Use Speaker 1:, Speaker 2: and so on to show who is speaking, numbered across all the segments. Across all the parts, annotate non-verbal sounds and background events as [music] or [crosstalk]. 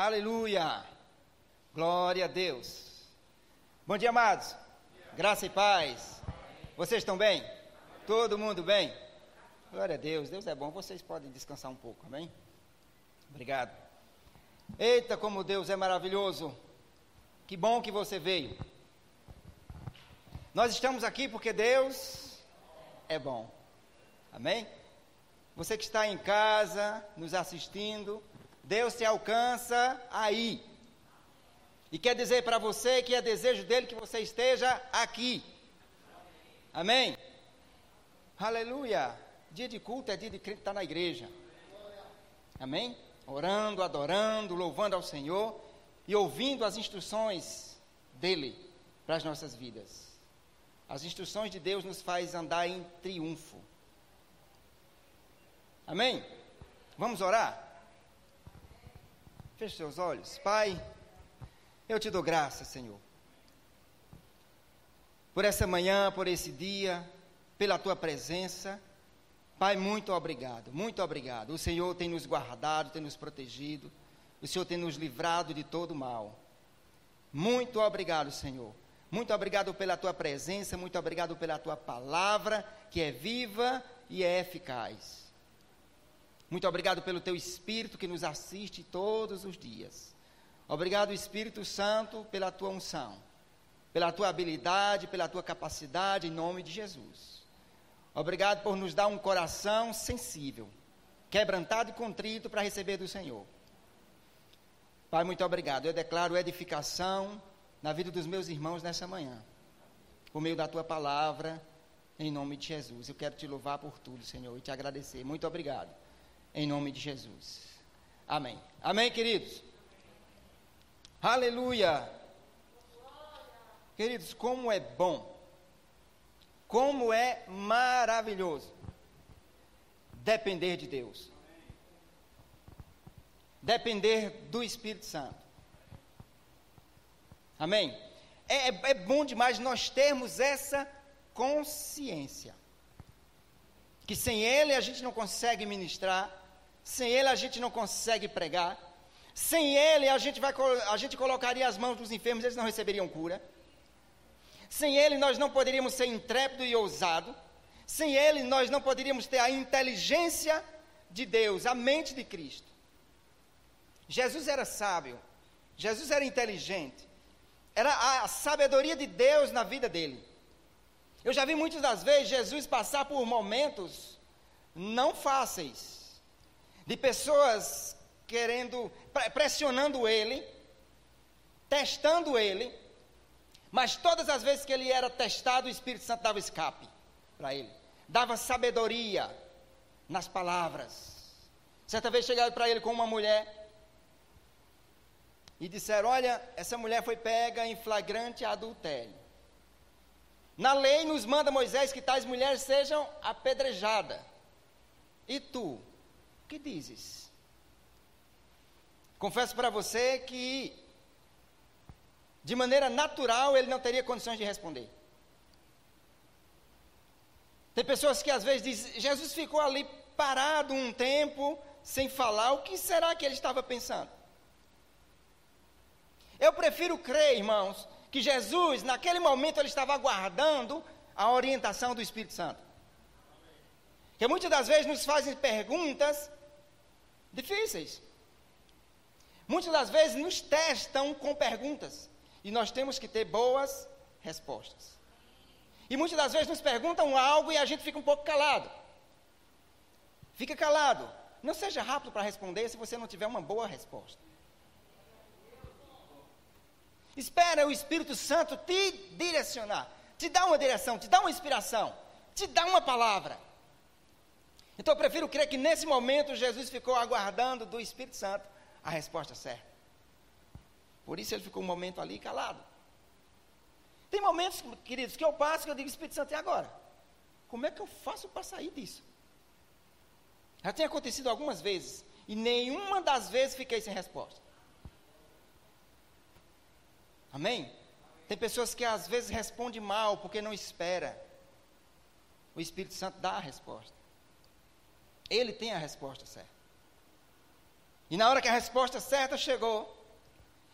Speaker 1: Aleluia! Glória a Deus. Bom dia, amados. Graça e paz. Vocês estão bem? Todo mundo bem? Glória a Deus. Deus é bom. Vocês podem descansar um pouco, amém? Obrigado. Eita, como Deus é maravilhoso. Que bom que você veio. Nós estamos aqui porque Deus é bom. Amém? Você que está em casa, nos assistindo, Deus te alcança aí. E quer dizer para você que é desejo dele que você esteja aqui. Amém? Aleluia. Dia de culto é dia de crente estar na igreja. Amém? Orando, adorando, louvando ao Senhor e ouvindo as instruções dele para as nossas vidas. As instruções de Deus nos faz andar em triunfo. Amém? Vamos orar? Feche seus olhos. Pai, eu te dou graça, Senhor. Por essa manhã, por esse dia, pela tua presença. Pai, muito obrigado, muito obrigado. O Senhor tem nos guardado, tem nos protegido. O Senhor tem nos livrado de todo mal. Muito obrigado, Senhor. Muito obrigado pela tua presença, muito obrigado pela tua palavra, que é viva e é eficaz. Muito obrigado pelo teu Espírito que nos assiste todos os dias. Obrigado, Espírito Santo, pela tua unção, pela tua habilidade, pela tua capacidade, em nome de Jesus. Obrigado por nos dar um coração sensível, quebrantado e contrito para receber do Senhor. Pai, muito obrigado. Eu declaro edificação na vida dos meus irmãos nessa manhã, por meio da tua palavra, em nome de Jesus. Eu quero te louvar por tudo, Senhor, e te agradecer. Muito obrigado em nome de Jesus. Amém. Amém, queridos? Aleluia. Queridos, como é bom, como é maravilhoso depender de Deus, depender do Espírito Santo. Amém? É, é, é bom demais nós termos essa consciência que sem Ele a gente não consegue ministrar, sem Ele a gente não consegue pregar, sem Ele a gente, vai, a gente colocaria as mãos dos enfermos, eles não receberiam cura. Sem Ele nós não poderíamos ser intrépido e ousado. Sem Ele nós não poderíamos ter a inteligência de Deus, a mente de Cristo. Jesus era sábio, Jesus era inteligente, era a sabedoria de Deus na vida dele. Eu já vi muitas das vezes Jesus passar por momentos não fáceis, de pessoas querendo, pressionando ele, testando ele, mas todas as vezes que ele era testado, o Espírito Santo dava escape para ele, dava sabedoria nas palavras. Certa vez chegaram para ele com uma mulher e disseram: Olha, essa mulher foi pega em flagrante adultério. Na lei nos manda Moisés que tais mulheres sejam apedrejadas. E tu, que dizes? Confesso para você que, de maneira natural, ele não teria condições de responder. Tem pessoas que às vezes dizem: Jesus ficou ali parado um tempo, sem falar, o que será que ele estava pensando? Eu prefiro crer, irmãos, que Jesus, naquele momento, ele estava aguardando a orientação do Espírito Santo. Que muitas das vezes nos fazem perguntas difíceis. Muitas das vezes nos testam com perguntas. E nós temos que ter boas respostas. E muitas das vezes nos perguntam algo e a gente fica um pouco calado. Fica calado. Não seja rápido para responder se você não tiver uma boa resposta. Espera o Espírito Santo te direcionar, te dar uma direção, te dar uma inspiração, te dar uma palavra. Então eu prefiro crer que nesse momento Jesus ficou aguardando do Espírito Santo a resposta certa. Por isso ele ficou um momento ali calado. Tem momentos, queridos, que eu passo que eu digo, Espírito Santo, e agora? Como é que eu faço para sair disso? Já tem acontecido algumas vezes, e nenhuma das vezes fiquei sem resposta. Amém? Tem pessoas que às vezes respondem mal porque não espera. O Espírito Santo dá a resposta. Ele tem a resposta certa. E na hora que a resposta certa chegou,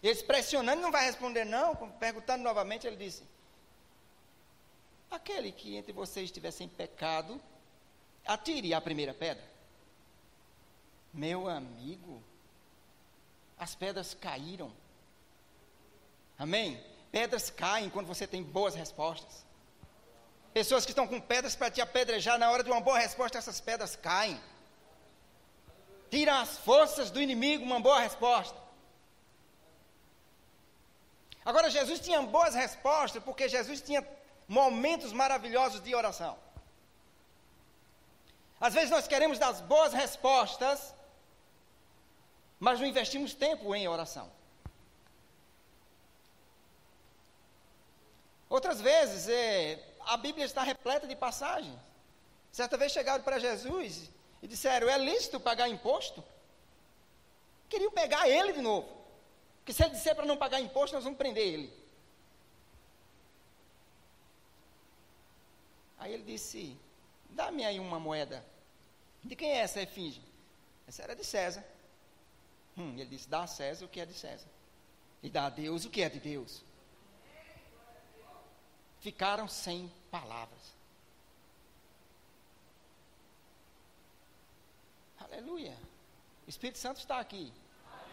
Speaker 1: eles pressionando, não vai responder não, perguntando novamente, ele disse: Aquele que entre vocês estiver sem pecado, atire a primeira pedra. Meu amigo, as pedras caíram. Amém? Pedras caem quando você tem boas respostas. Pessoas que estão com pedras para te apedrejar, na hora de uma boa resposta, essas pedras caem. Tira as forças do inimigo, uma boa resposta. Agora, Jesus tinha boas respostas, porque Jesus tinha momentos maravilhosos de oração. Às vezes nós queremos dar boas respostas, mas não investimos tempo em oração. Outras vezes, é, a Bíblia está repleta de passagens. Certa vez chegaram para Jesus e disseram: é lícito pagar imposto? Queriam pegar ele de novo. Porque se ele disser para não pagar imposto, nós vamos prender ele. Aí ele disse: dá-me aí uma moeda. De quem é essa efígie? Essa era de César. Hum, ele disse: dá a César o que é de César. E dá a Deus o que é de Deus. Ficaram sem palavras. Aleluia. O Espírito Santo está aqui.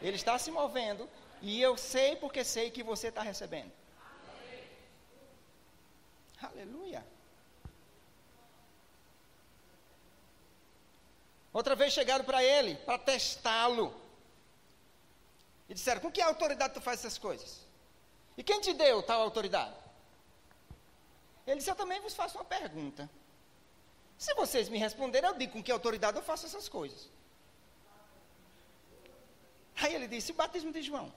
Speaker 1: Ele está se movendo. E eu sei porque sei que você está recebendo. Aleluia. Outra vez chegaram para ele, para testá-lo. E disseram: Com que autoridade tu faz essas coisas? E quem te deu tal autoridade? Ele disse: Eu também vos faço uma pergunta. Se vocês me responderem, eu digo com que autoridade eu faço essas coisas. Aí ele disse: O batismo de João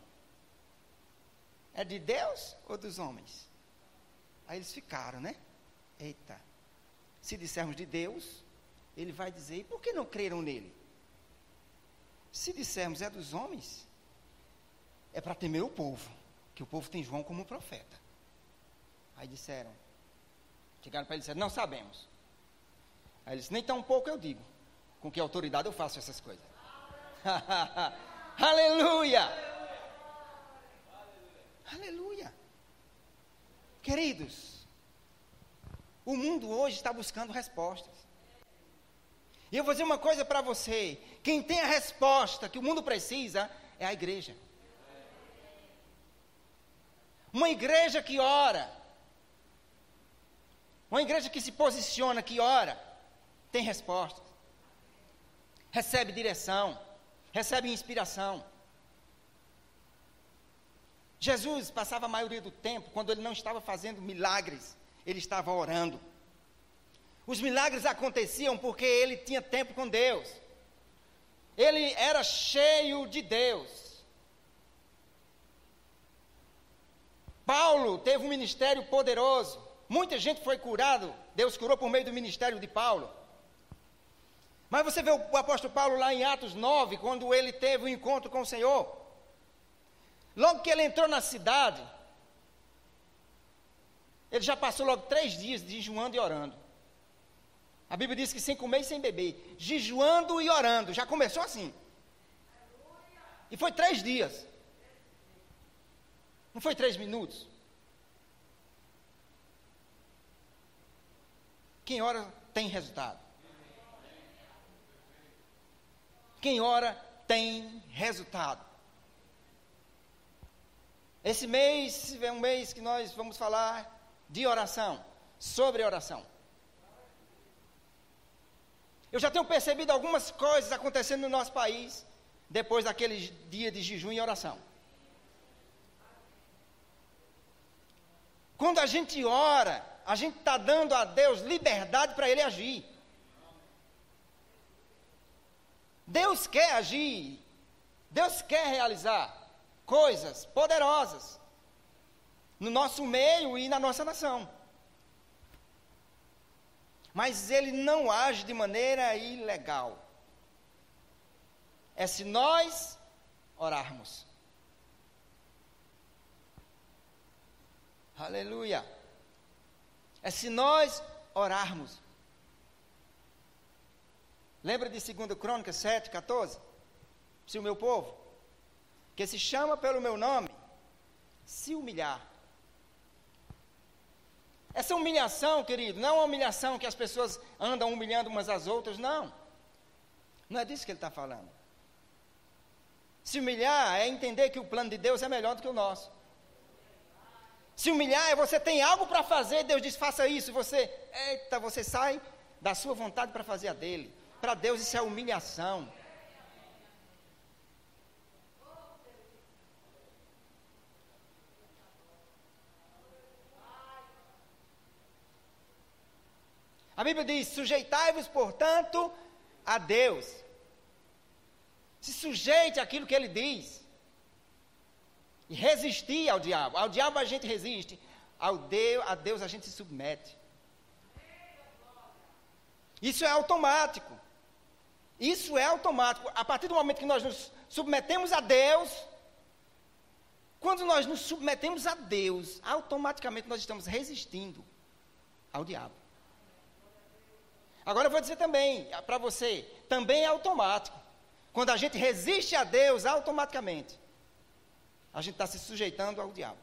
Speaker 1: é de Deus ou dos homens? Aí eles ficaram, né? Eita. Se dissermos de Deus, ele vai dizer: E por que não creram nele? Se dissermos é dos homens, é para temer o povo, que o povo tem João como profeta. Aí disseram: Chegaram para ele e disseram: Não sabemos. Aí ele disse: Nem tão pouco eu digo. Com que autoridade eu faço essas coisas? [laughs] Aleluia! Aleluia! Queridos, o mundo hoje está buscando respostas. E eu vou dizer uma coisa para você: quem tem a resposta que o mundo precisa é a igreja. Uma igreja que ora, uma igreja que se posiciona, que ora, tem respostas, recebe direção, recebe inspiração. Jesus passava a maioria do tempo, quando ele não estava fazendo milagres, ele estava orando. Os milagres aconteciam porque ele tinha tempo com Deus. Ele era cheio de Deus. Paulo teve um ministério poderoso. Muita gente foi curado. Deus curou por meio do ministério de Paulo. Mas você vê o apóstolo Paulo lá em Atos 9, quando ele teve um encontro com o Senhor. Logo que ele entrou na cidade, ele já passou logo três dias jejuando e orando. A Bíblia diz que sem comer e sem beber, jejuando e orando. Já começou assim. E foi três dias. Não foi três minutos? Quem ora tem resultado. Quem ora tem resultado. Esse mês é um mês que nós vamos falar de oração, sobre oração. Eu já tenho percebido algumas coisas acontecendo no nosso país depois daquele dia de jejum e oração. Quando a gente ora, a gente está dando a Deus liberdade para Ele agir. Deus quer agir, Deus quer realizar coisas poderosas no nosso meio e na nossa nação. Mas Ele não age de maneira ilegal. É se nós orarmos. Aleluia. É se nós orarmos. Lembra de 2 Crônicas 7, 14? se o meu povo, que se chama pelo meu nome, se humilhar. Essa humilhação, querido, não é uma humilhação que as pessoas andam humilhando umas às outras, não. Não é disso que ele está falando. Se humilhar é entender que o plano de Deus é melhor do que o nosso. Se humilhar é você tem algo para fazer, Deus diz faça isso, e você, eita, você sai da sua vontade para fazer a dele. Para Deus isso é humilhação. A Bíblia diz: sujeitai-vos, portanto, a Deus. Se sujeite àquilo que ele diz. Resistir ao diabo. Ao diabo a gente resiste, ao Deus, a Deus a gente se submete. Isso é automático. Isso é automático. A partir do momento que nós nos submetemos a Deus, quando nós nos submetemos a Deus, automaticamente nós estamos resistindo ao diabo. Agora eu vou dizer também para você, também é automático. Quando a gente resiste a Deus, automaticamente, a gente está se sujeitando ao diabo.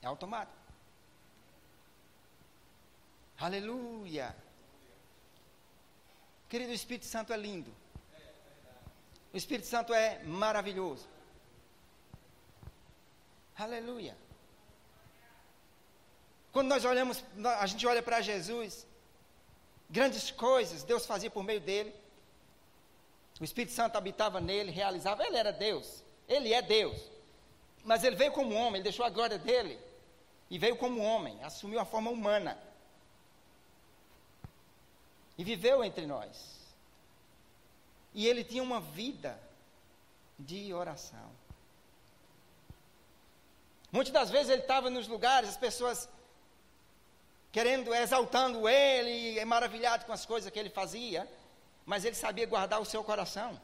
Speaker 1: É automático. Aleluia. Querido, o Espírito Santo é lindo. O Espírito Santo é maravilhoso. Aleluia. Quando nós olhamos, a gente olha para Jesus, Grandes coisas Deus fazia por meio dele. O Espírito Santo habitava nele, realizava. Ele era Deus. Ele é Deus. Mas ele veio como homem, ele deixou a glória dele. E veio como homem, assumiu a forma humana. E viveu entre nós. E ele tinha uma vida de oração. Muitas das vezes ele estava nos lugares, as pessoas querendo, exaltando ele, é maravilhado com as coisas que ele fazia, mas ele sabia guardar o seu coração.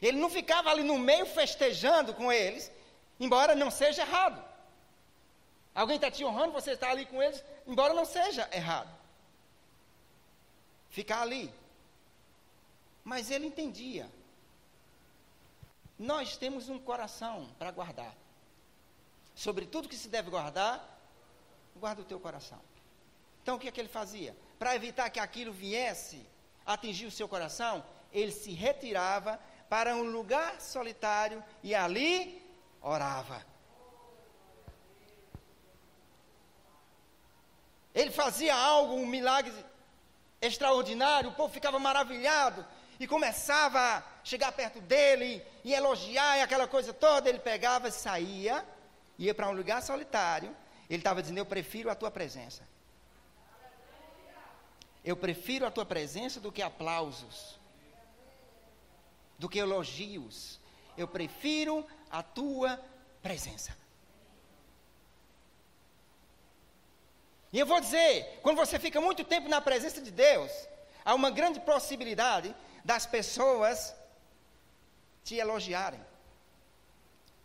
Speaker 1: Ele não ficava ali no meio festejando com eles, embora não seja errado. Alguém está te honrando, você está ali com eles, embora não seja errado. Ficar ali. Mas ele entendia. Nós temos um coração para guardar. Sobre tudo que se deve guardar, guarda o teu coração. Então o que é que ele fazia? Para evitar que aquilo viesse atingir o seu coração, ele se retirava para um lugar solitário e ali orava. Ele fazia algo, um milagre extraordinário, o povo ficava maravilhado e começava a chegar perto dele e elogiar e aquela coisa toda. Ele pegava, saía, ia para um lugar solitário. Ele estava dizendo: Eu prefiro a tua presença. Eu prefiro a tua presença do que aplausos, do que elogios. Eu prefiro a tua presença. E eu vou dizer, quando você fica muito tempo na presença de Deus, há uma grande possibilidade das pessoas te elogiarem,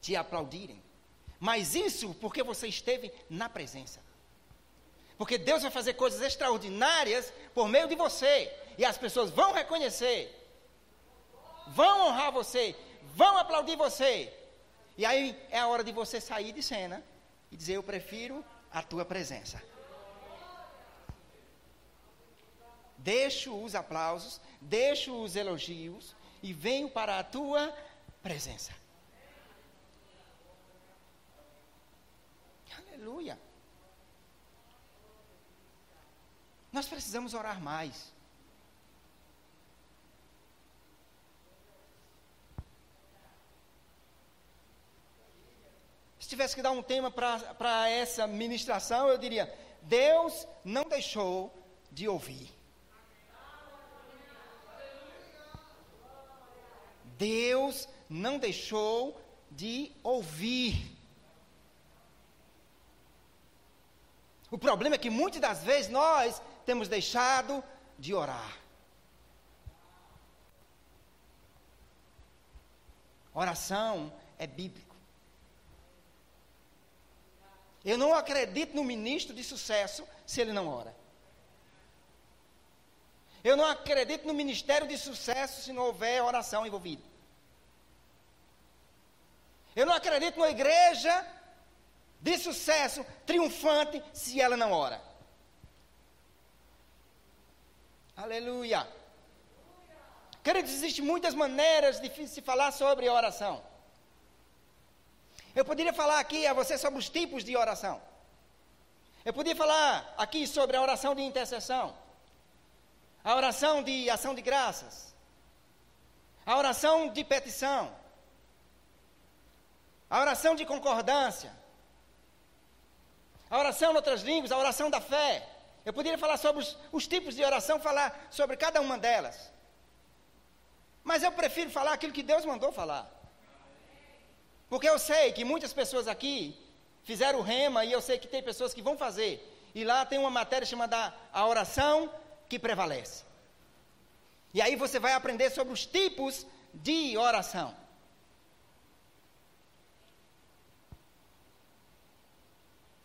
Speaker 1: te aplaudirem. Mas isso porque você esteve na presença. Porque Deus vai fazer coisas extraordinárias por meio de você. E as pessoas vão reconhecer, vão honrar você, vão aplaudir você. E aí é a hora de você sair de cena e dizer: Eu prefiro a tua presença. Deixo os aplausos, deixo os elogios e venho para a tua presença. Aleluia. Nós precisamos orar mais. Tivesse que dar um tema para essa ministração, eu diria: Deus não deixou de ouvir. Deus não deixou de ouvir. O problema é que muitas das vezes nós temos deixado de orar. Oração é bíblico. Eu não acredito no ministro de sucesso se ele não ora. Eu não acredito no ministério de sucesso se não houver oração envolvida. Eu não acredito numa igreja de sucesso, triunfante, se ela não ora. Aleluia. Queridos, existem muitas maneiras de se falar sobre oração. Eu poderia falar aqui a você sobre os tipos de oração. Eu poderia falar aqui sobre a oração de intercessão, a oração de ação de graças, a oração de petição, a oração de concordância, a oração em outras línguas, a oração da fé. Eu poderia falar sobre os, os tipos de oração, falar sobre cada uma delas. Mas eu prefiro falar aquilo que Deus mandou falar. Porque eu sei que muitas pessoas aqui fizeram o rema e eu sei que tem pessoas que vão fazer. E lá tem uma matéria chamada a oração que prevalece. E aí você vai aprender sobre os tipos de oração.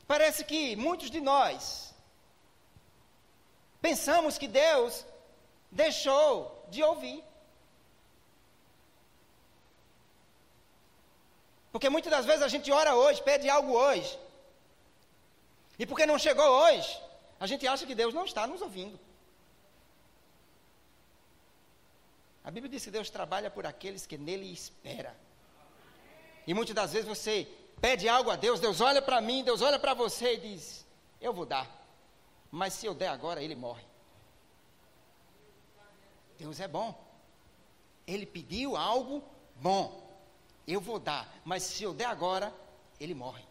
Speaker 1: Parece que muitos de nós pensamos que Deus deixou de ouvir. Porque muitas das vezes a gente ora hoje, pede algo hoje. E porque não chegou hoje, a gente acha que Deus não está nos ouvindo. A Bíblia diz que Deus trabalha por aqueles que nele espera. E muitas das vezes você pede algo a Deus, Deus olha para mim, Deus olha para você e diz: Eu vou dar. Mas se eu der agora, ele morre. Deus é bom. Ele pediu algo bom eu vou dar, mas se eu der agora, ele morre.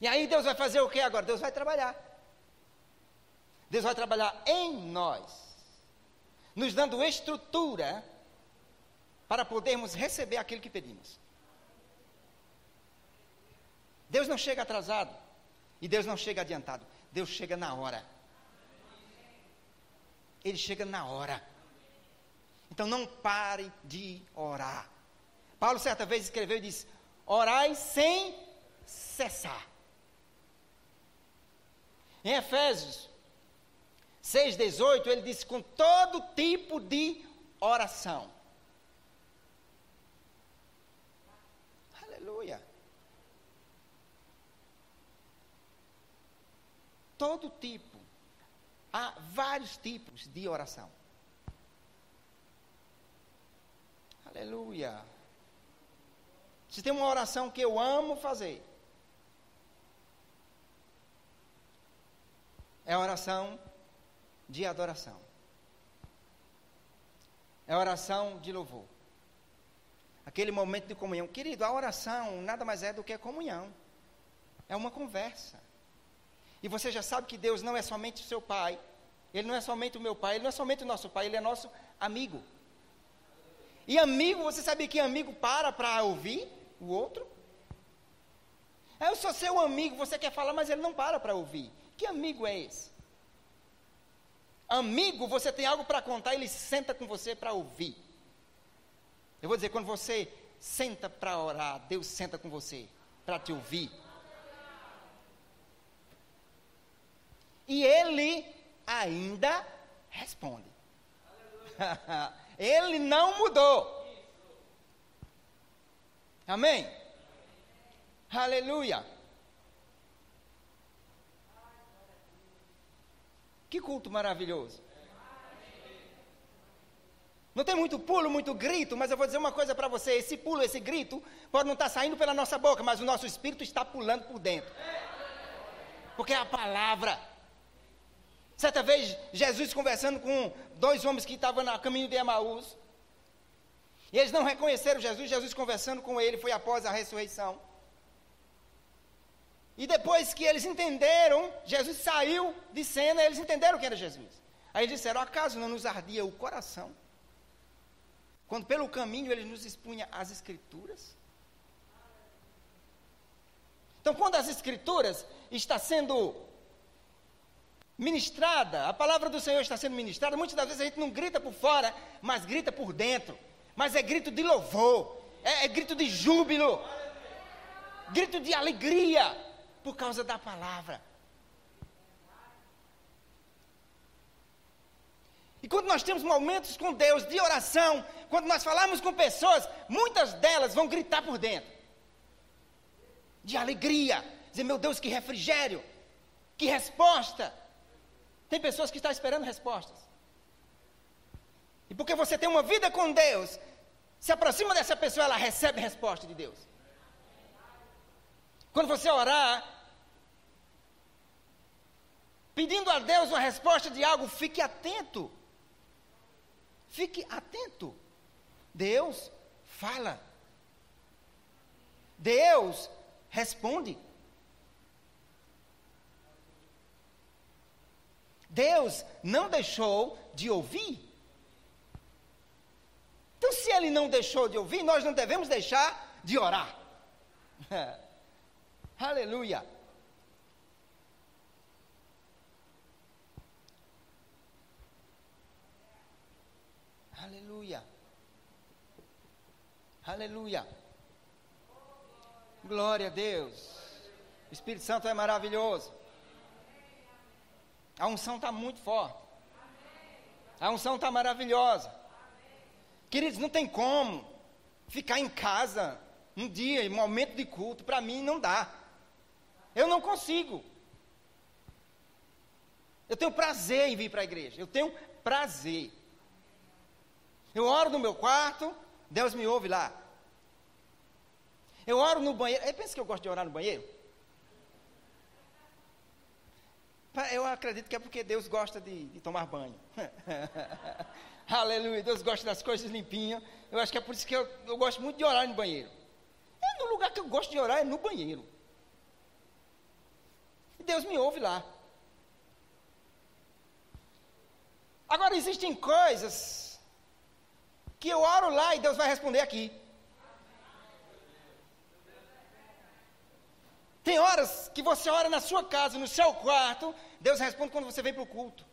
Speaker 1: E aí Deus vai fazer o que agora? Deus vai trabalhar. Deus vai trabalhar em nós, nos dando estrutura para podermos receber aquilo que pedimos. Deus não chega atrasado e Deus não chega adiantado. Deus chega na hora. Ele chega na hora. Então não pare de orar. Paulo certa vez escreveu e disse: Orai sem cessar. Em Efésios 6,18, ele disse: com todo tipo de oração. Aleluia. Todo tipo. Há vários tipos de oração. Aleluia. Se tem uma oração que eu amo fazer, é a oração de adoração. É a oração de louvor. Aquele momento de comunhão. Querido, a oração nada mais é do que a comunhão. É uma conversa. E você já sabe que Deus não é somente o seu pai. Ele não é somente o meu pai. Ele não é somente o nosso pai. Ele é nosso amigo. E amigo, você sabia que amigo para para ouvir o outro? Eu sou seu amigo, você quer falar, mas ele não para para ouvir. Que amigo é esse? Amigo, você tem algo para contar, ele senta com você para ouvir. Eu vou dizer, quando você senta para orar, Deus senta com você para te ouvir. E ele ainda responde. [laughs] Ele não mudou. Amém? Aleluia. Que culto maravilhoso. Não tem muito pulo, muito grito, mas eu vou dizer uma coisa para você: esse pulo, esse grito, pode não estar tá saindo pela nossa boca, mas o nosso espírito está pulando por dentro. Porque é a palavra. Certa vez, Jesus conversando com dois homens que estavam no caminho de Emaús. E eles não reconheceram Jesus, Jesus conversando com ele, foi após a ressurreição. E depois que eles entenderam, Jesus saiu de cena, eles entenderam que era Jesus. Aí eles disseram: acaso não nos ardia o coração? Quando pelo caminho ele nos expunha as Escrituras? Então, quando as Escrituras está sendo ministrada, a palavra do Senhor está sendo ministrada. Muitas das vezes a gente não grita por fora, mas grita por dentro. Mas é grito de louvor, é, é grito de júbilo, grito de alegria, por causa da palavra. E quando nós temos momentos com Deus de oração, quando nós falamos com pessoas, muitas delas vão gritar por dentro. De alegria, dizer, meu Deus, que refrigério, que resposta. Tem pessoas que estão esperando respostas. E porque você tem uma vida com Deus, se aproxima dessa pessoa, ela recebe resposta de Deus. Quando você orar, pedindo a Deus uma resposta de algo, fique atento. Fique atento. Deus fala. Deus responde. Deus não deixou de ouvir. Então, se Ele não deixou de ouvir, nós não devemos deixar de orar. [laughs] Aleluia. Aleluia. Aleluia. Glória a Deus. O Espírito Santo é maravilhoso. A unção está muito forte. A unção está maravilhosa. Queridos, não tem como ficar em casa um dia, em momento de culto, para mim não dá. Eu não consigo. Eu tenho prazer em vir para a igreja. Eu tenho prazer. Eu oro no meu quarto, Deus me ouve lá. Eu oro no banheiro. Pensa que eu gosto de orar no banheiro? Eu acredito que é porque Deus gosta de, de tomar banho. [laughs] Aleluia. Deus gosta das coisas limpinhas. Eu acho que é por isso que eu, eu gosto muito de orar no banheiro. É no lugar que eu gosto de orar, é no banheiro. E Deus me ouve lá. Agora, existem coisas que eu oro lá e Deus vai responder aqui. Tem horas que você ora na sua casa, no seu quarto, Deus responde quando você vem para o culto.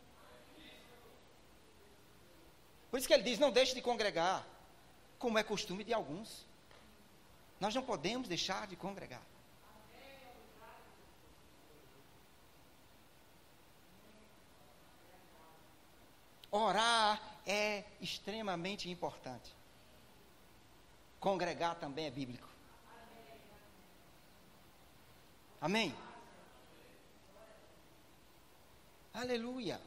Speaker 1: Por isso que ele diz: não deixe de congregar, como é costume de alguns. Nós não podemos deixar de congregar. Orar é extremamente importante. Congregar também é bíblico. Amém? Aleluia.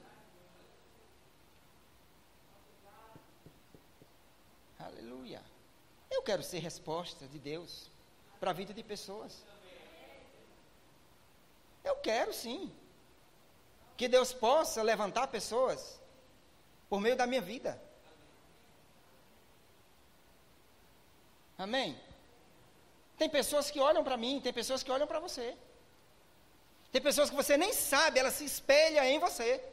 Speaker 1: Aleluia. Eu quero ser resposta de Deus para a vida de pessoas. Eu quero sim. Que Deus possa levantar pessoas por meio da minha vida. Amém? Tem pessoas que olham para mim, tem pessoas que olham para você. Tem pessoas que você nem sabe, ela se espelha em você.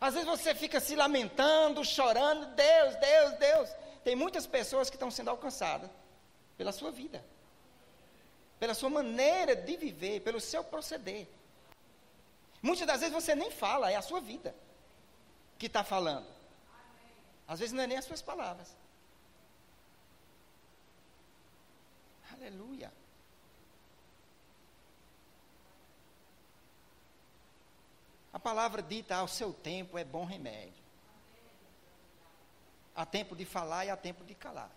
Speaker 1: Às vezes você fica se lamentando, chorando, Deus, Deus, Deus. Tem muitas pessoas que estão sendo alcançadas pela sua vida, pela sua maneira de viver, pelo seu proceder. Muitas das vezes você nem fala, é a sua vida que está falando. Às vezes não é nem as suas palavras. Aleluia. A palavra dita ao seu tempo é bom remédio. Há tempo de falar e há tempo de calar.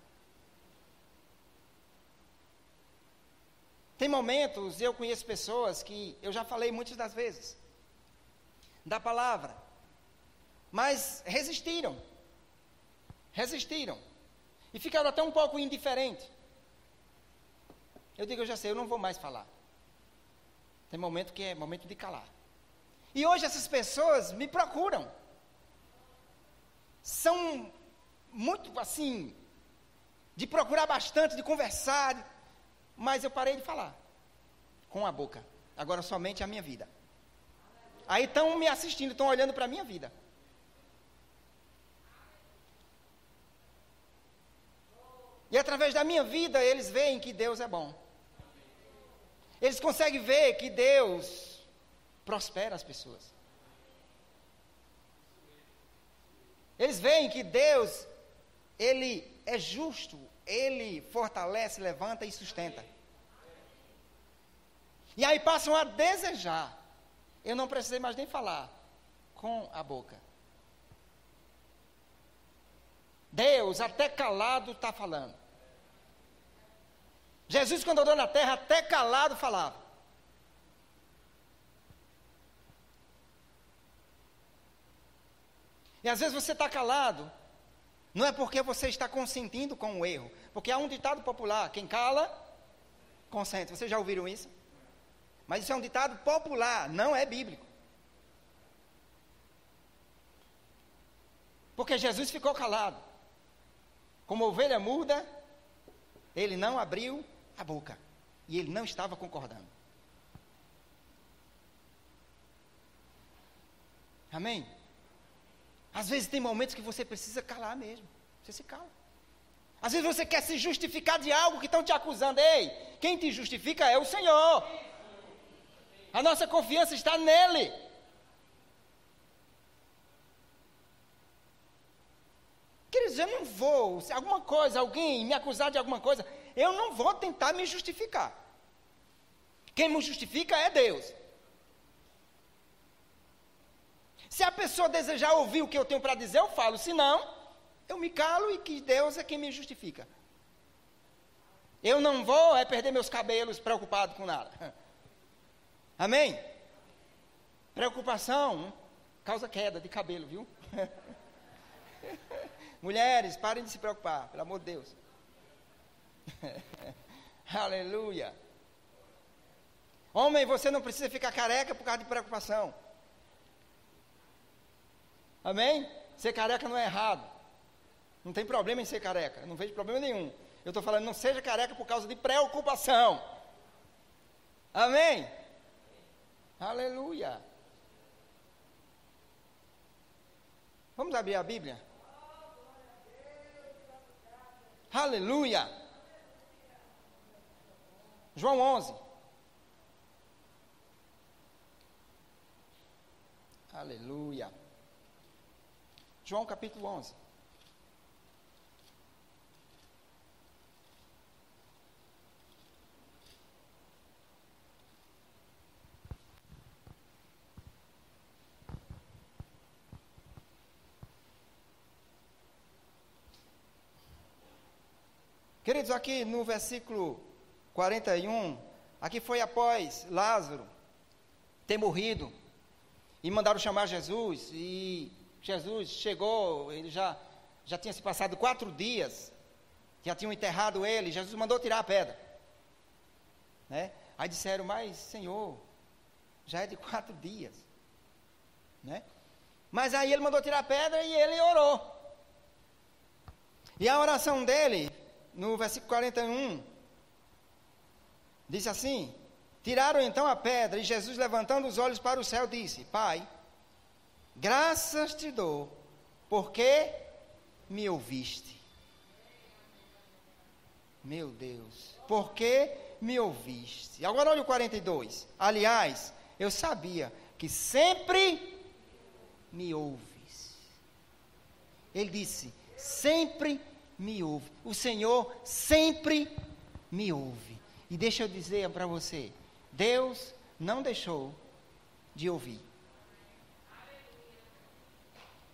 Speaker 1: Tem momentos, eu conheço pessoas que eu já falei muitas das vezes da palavra, mas resistiram. Resistiram. E ficaram até um pouco indiferentes. Eu digo, eu já sei, eu não vou mais falar. Tem momento que é momento de calar. E hoje essas pessoas me procuram. São muito assim, de procurar bastante, de conversar, mas eu parei de falar com a boca. Agora somente a minha vida. Aí estão me assistindo, estão olhando para a minha vida. E através da minha vida eles veem que Deus é bom. Eles conseguem ver que Deus prospera as pessoas. Eles veem que Deus, Ele é justo, Ele fortalece, levanta e sustenta. E aí passam a desejar. Eu não precisei mais nem falar com a boca. Deus, até calado, está falando. Jesus, quando andou na terra, até calado falava. E às vezes você está calado, não é porque você está consentindo com o erro, porque há um ditado popular: quem cala, consente. Vocês já ouviram isso? Mas isso é um ditado popular, não é bíblico. Porque Jesus ficou calado. Como ovelha muda, ele não abriu a boca. E ele não estava concordando. Amém? Às vezes tem momentos que você precisa calar mesmo. Você se cala. Às vezes você quer se justificar de algo que estão te acusando. Ei, quem te justifica é o Senhor. A nossa confiança está nele. Queridos, eu não vou, se alguma coisa, alguém me acusar de alguma coisa, eu não vou tentar me justificar. Quem me justifica é Deus. Se a pessoa desejar ouvir o que eu tenho para dizer, eu falo. Se não, eu me calo e que Deus é quem me justifica. Eu não vou é perder meus cabelos preocupado com nada. [laughs] Amém? Preocupação causa queda de cabelo, viu? [laughs] Mulheres, parem de se preocupar, pelo amor de Deus. [laughs] Aleluia. Homem, você não precisa ficar careca por causa de preocupação. Amém? Ser careca não é errado. Não tem problema em ser careca. Não vejo problema nenhum. Eu estou falando, não seja careca por causa de preocupação. Amém? Aleluia. Vamos abrir a Bíblia? Aleluia. João 11. Aleluia. João capítulo 11. Queridos, aqui no versículo 41, aqui foi após Lázaro ter morrido e mandaram chamar Jesus e Jesus chegou, ele já já tinha se passado quatro dias, já tinham enterrado ele, Jesus mandou tirar a pedra, né? Aí disseram, mas Senhor, já é de quatro dias, né? Mas aí ele mandou tirar a pedra e ele orou. E a oração dele no versículo 41, diz assim: Tiraram então a pedra, e Jesus, levantando os olhos para o céu, disse: Pai, graças te dou, porque me ouviste. Meu Deus, porque me ouviste. Agora olha o 42. Aliás, eu sabia que sempre me ouves. Ele disse: sempre me ouve. O Senhor sempre me ouve. E deixa eu dizer para você: Deus não deixou de ouvir.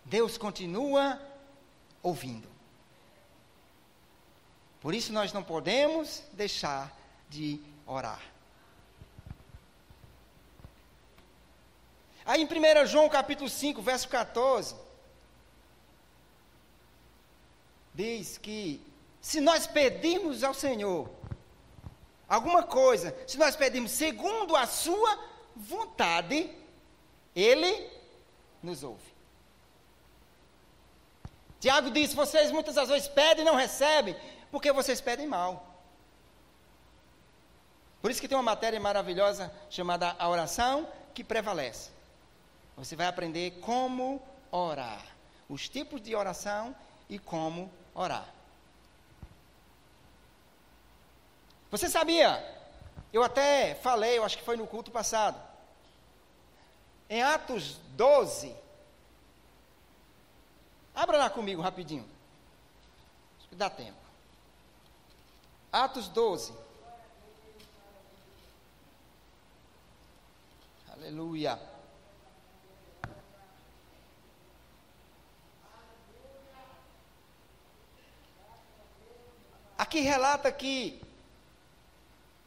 Speaker 1: Deus continua ouvindo. Por isso nós não podemos deixar de orar. Aí em 1 João capítulo 5, verso 14, diz que se nós pedirmos ao Senhor alguma coisa, se nós pedirmos segundo a sua vontade, Ele nos ouve. Tiago diz: vocês muitas das vezes pedem e não recebem, porque vocês pedem mal. Por isso que tem uma matéria maravilhosa chamada a oração que prevalece. Você vai aprender como orar, os tipos de oração e como orar. Você sabia? Eu até falei, eu acho que foi no culto passado. Em Atos 12. Abra lá comigo rapidinho. Acho que dá tempo. Atos 12. Aleluia. Aqui relata que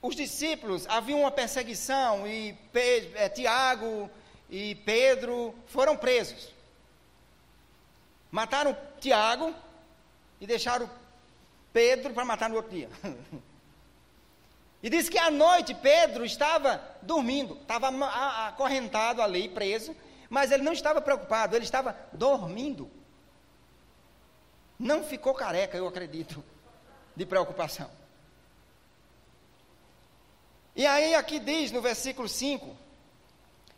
Speaker 1: os discípulos, havia uma perseguição e Pe é, Tiago e Pedro foram presos. Mataram Tiago e deixaram Pedro para matar no outro dia. [laughs] e diz que à noite Pedro estava dormindo, estava acorrentado ali, preso, mas ele não estava preocupado, ele estava dormindo. Não ficou careca, eu acredito, de preocupação. E aí aqui diz no versículo 5: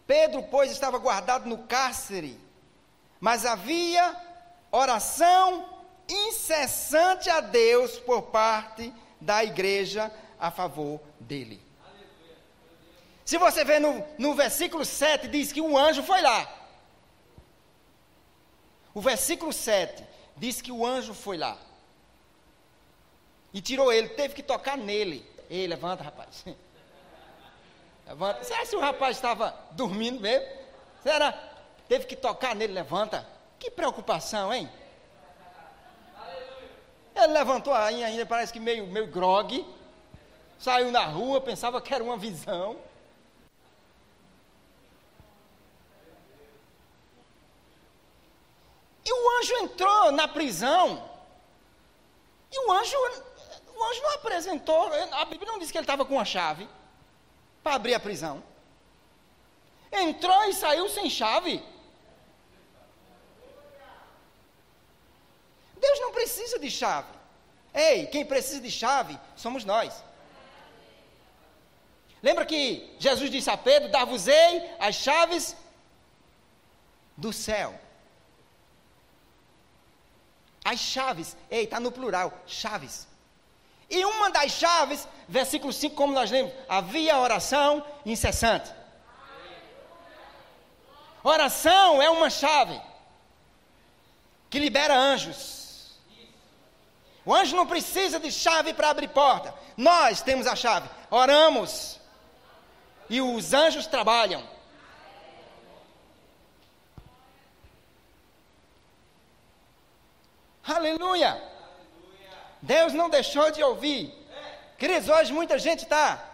Speaker 1: Pedro, pois, estava guardado no cárcere, mas havia oração incessante a Deus por parte da igreja a favor dele. Se você vê no, no versículo 7, diz que um anjo foi lá. O versículo 7 diz que o anjo foi lá. E tirou ele, teve que tocar nele. Ei, levanta, rapaz. [laughs] Levanta. Será que o rapaz estava dormindo mesmo? Será? Teve que tocar nele, levanta. Que preocupação, hein? Ele levantou aí ainda, parece que meio, meio grogue. Saiu na rua, pensava que era uma visão. E o anjo entrou na prisão. E o anjo, o anjo não apresentou, a Bíblia não diz que ele estava com a chave para abrir a prisão. Entrou e saiu sem chave. Deus não precisa de chave. Ei, quem precisa de chave somos nós. Lembra que Jesus disse a Pedro: Dar-vos-ei as chaves do céu. As chaves, ei, está no plural, chaves. E uma das chaves, versículo 5, como nós lemos, havia oração incessante. Oração é uma chave que libera anjos. O anjo não precisa de chave para abrir porta. Nós temos a chave. Oramos. E os anjos trabalham. Aleluia. Deus não deixou de ouvir. Queridos, hoje muita gente está.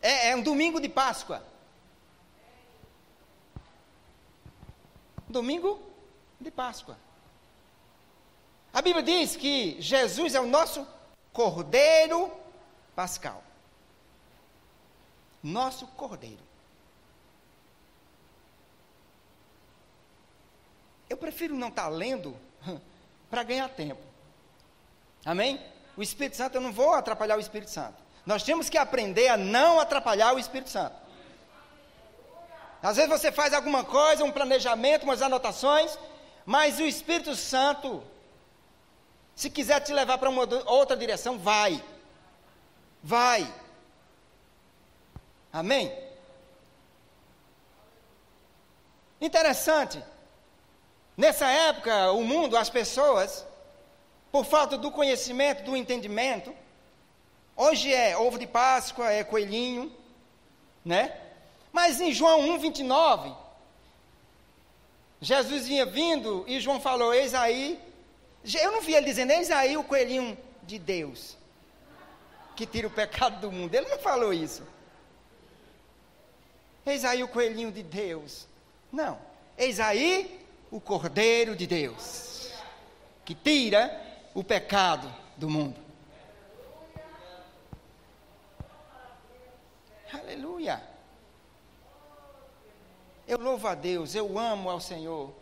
Speaker 1: É, é um domingo de Páscoa. Domingo de Páscoa. A Bíblia diz que Jesus é o nosso Cordeiro Pascal. Nosso Cordeiro. Eu prefiro não estar tá lendo [laughs] para ganhar tempo. Amém? O Espírito Santo, eu não vou atrapalhar o Espírito Santo. Nós temos que aprender a não atrapalhar o Espírito Santo. Às vezes você faz alguma coisa, um planejamento, umas anotações, mas o Espírito Santo, se quiser te levar para uma outra direção, vai. Vai. Amém? Interessante. Nessa época, o mundo, as pessoas, por falta do conhecimento, do entendimento. Hoje é ovo de Páscoa, é coelhinho, né? Mas em João 1, 29, Jesus vinha vindo e João falou: Eis aí. Eu não vi ele dizendo: Eis aí o coelhinho de Deus, que tira o pecado do mundo. Ele não falou isso. Eis aí o coelhinho de Deus. Não. Eis aí o cordeiro de Deus, que tira o pecado do mundo. Aleluia. Eu louvo a Deus, eu amo ao Senhor.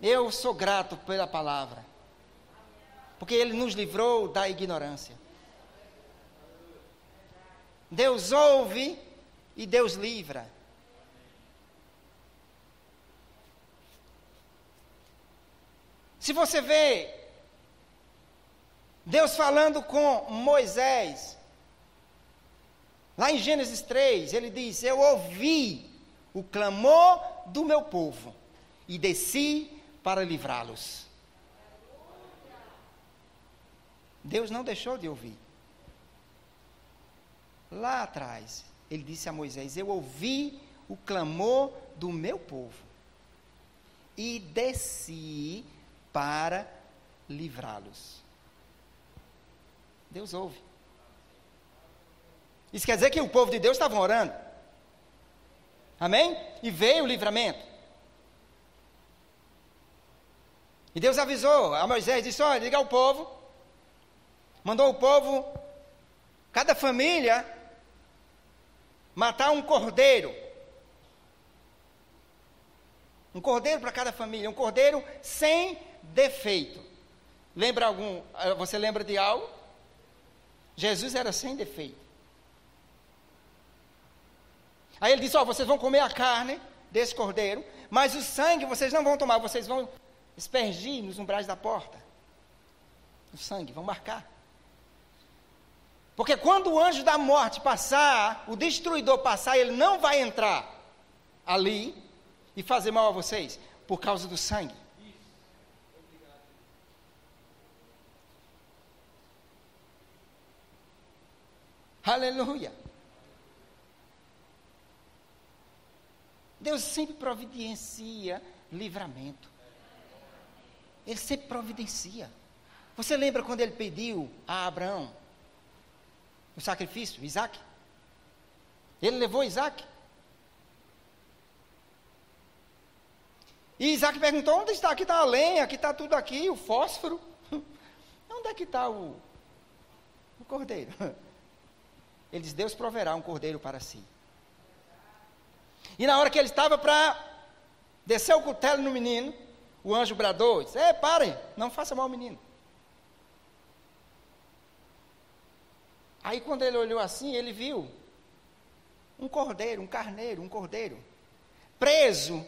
Speaker 1: Eu sou grato pela palavra. Porque Ele nos livrou da ignorância. Deus ouve e Deus livra. Se você vê Deus falando com Moisés, lá em Gênesis 3, ele diz: Eu ouvi o clamor do meu povo e desci para livrá-los. Deus não deixou de ouvir. Lá atrás, ele disse a Moisés: Eu ouvi o clamor do meu povo e desci para livrá-los. Deus ouve. Isso quer dizer que o povo de Deus estava orando. Amém? E veio o livramento. E Deus avisou a Moisés, disse: olha, liga ao povo. Mandou o povo, cada família, matar um cordeiro. Um cordeiro para cada família, um cordeiro sem defeito. Lembra algum? Você lembra de algo? Jesus era sem defeito. Aí ele disse: Ó, oh, vocês vão comer a carne desse cordeiro, mas o sangue vocês não vão tomar, vocês vão espergir nos umbrais da porta. O sangue, vão marcar. Porque quando o anjo da morte passar, o destruidor passar, ele não vai entrar ali e fazer mal a vocês, por causa do sangue. Aleluia. Deus sempre providencia livramento. Ele sempre providencia. Você lembra quando ele pediu a Abraão o sacrifício, Isaac? Ele levou Isaac. E Isaac perguntou: onde está? Aqui está a lenha, aqui está tudo aqui, o fósforo. [laughs] Onde é que está o, o cordeiro? [laughs] Ele diz: Deus proverá um cordeiro para si. E na hora que ele estava para descer o cutelo no menino, o anjo bradou: disse, Ei, parem, não faça mal ao menino. Aí quando ele olhou assim, ele viu um cordeiro, um carneiro, um cordeiro, preso,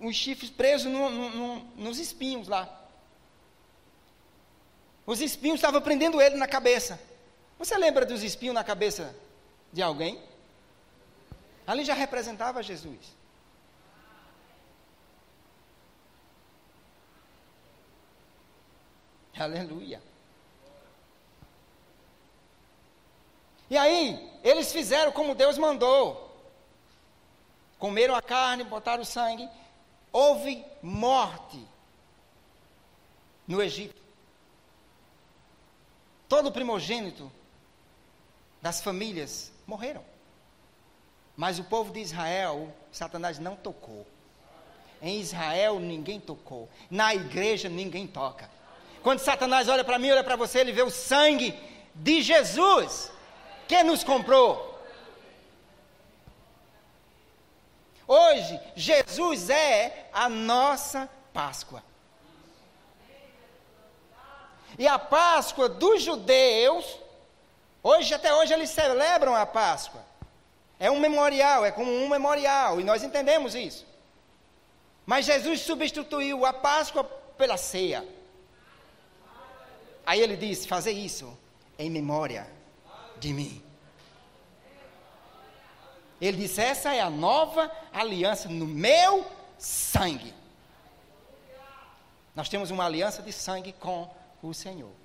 Speaker 1: uns chifres presos no, no, no, nos espinhos lá. Os espinhos estavam prendendo ele na cabeça. Você lembra dos espinhos na cabeça de alguém? Ali já representava Jesus. Aleluia. E aí, eles fizeram como Deus mandou. Comeram a carne, botaram o sangue. Houve morte no Egito. Todo primogênito das famílias morreram. Mas o povo de Israel, Satanás não tocou. Em Israel ninguém tocou. Na igreja ninguém toca. Quando Satanás olha para mim, olha para você, ele vê o sangue de Jesus que nos comprou. Hoje, Jesus é a nossa Páscoa. E a Páscoa dos judeus, hoje até hoje eles celebram a Páscoa. É um memorial, é como um memorial, e nós entendemos isso. Mas Jesus substituiu a Páscoa pela ceia. Aí ele diz: fazer isso em memória de mim. Ele disse: essa é a nova aliança no meu sangue. Nós temos uma aliança de sangue com o Senhor.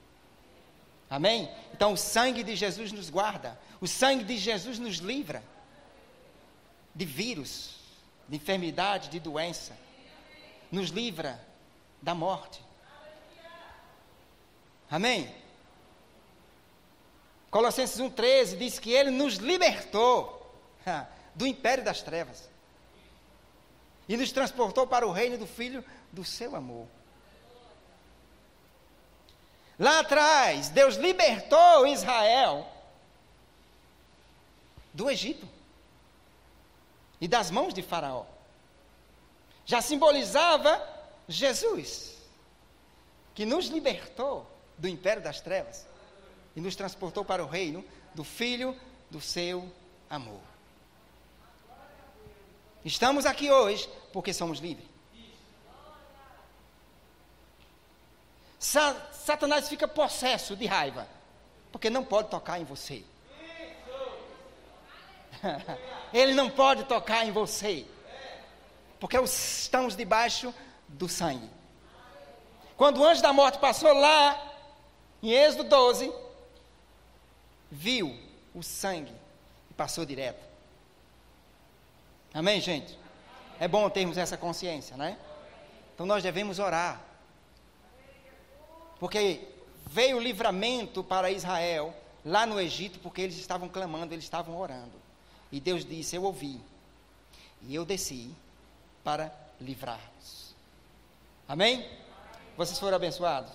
Speaker 1: Amém? Então o sangue de Jesus nos guarda, o sangue de Jesus nos livra de vírus, de enfermidade, de doença, nos livra da morte. Amém? Colossenses 1,13 diz que ele nos libertou do império das trevas e nos transportou para o reino do Filho do seu amor. Lá atrás, Deus libertou Israel do Egito e das mãos de Faraó. Já simbolizava Jesus, que nos libertou do império das trevas e nos transportou para o reino do Filho do seu amor. Estamos aqui hoje porque somos livres. Satanás fica possesso de raiva, porque não pode tocar em você. [laughs] Ele não pode tocar em você, porque estamos debaixo do sangue. Quando o anjo da morte passou lá, em Êxodo 12, viu o sangue e passou direto. Amém, gente? É bom termos essa consciência, né? Então nós devemos orar. Porque veio o livramento para Israel lá no Egito, porque eles estavam clamando, eles estavam orando. E Deus disse: Eu ouvi, e eu desci para livrar-os. Amém? Vocês foram abençoados?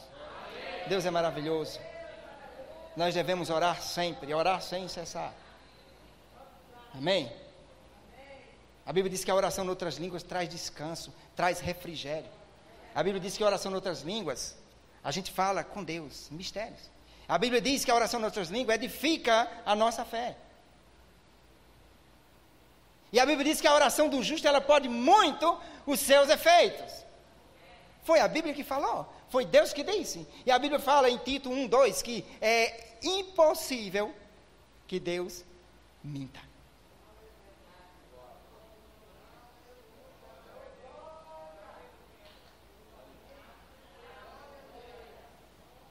Speaker 1: Deus é maravilhoso. Nós devemos orar sempre, orar sem cessar. Amém? A Bíblia diz que a oração em outras línguas traz descanso, traz refrigério. A Bíblia diz que a oração em outras línguas, a gente fala com Deus, mistérios. A Bíblia diz que a oração em outras línguas edifica a nossa fé. E a Bíblia diz que a oração do justo ela pode muito os seus efeitos. Foi a Bíblia que falou, foi Deus que disse. E a Bíblia fala em Tito 1, 2 que é impossível que Deus minta.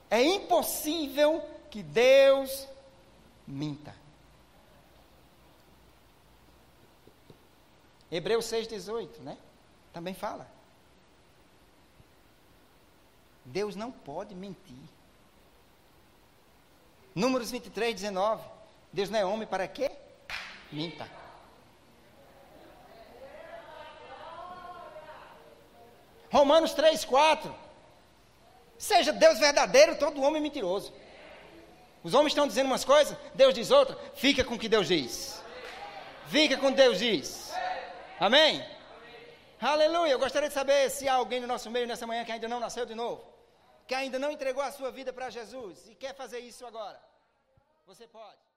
Speaker 1: É impossível que Deus minta. Hebreus 6,18, né? Também fala. Deus não pode mentir. Números 23, 19. Deus não é homem para quê? Minta. Romanos 3, 4. Seja Deus verdadeiro, todo homem mentiroso. Os homens estão dizendo umas coisas, Deus diz outra. Fica com o que Deus diz. Fica com o que Deus diz. Amém? Aleluia. Eu gostaria de saber se há alguém no nosso meio nessa manhã que ainda não nasceu de novo, que ainda não entregou a sua vida para Jesus e quer fazer isso agora. Você pode.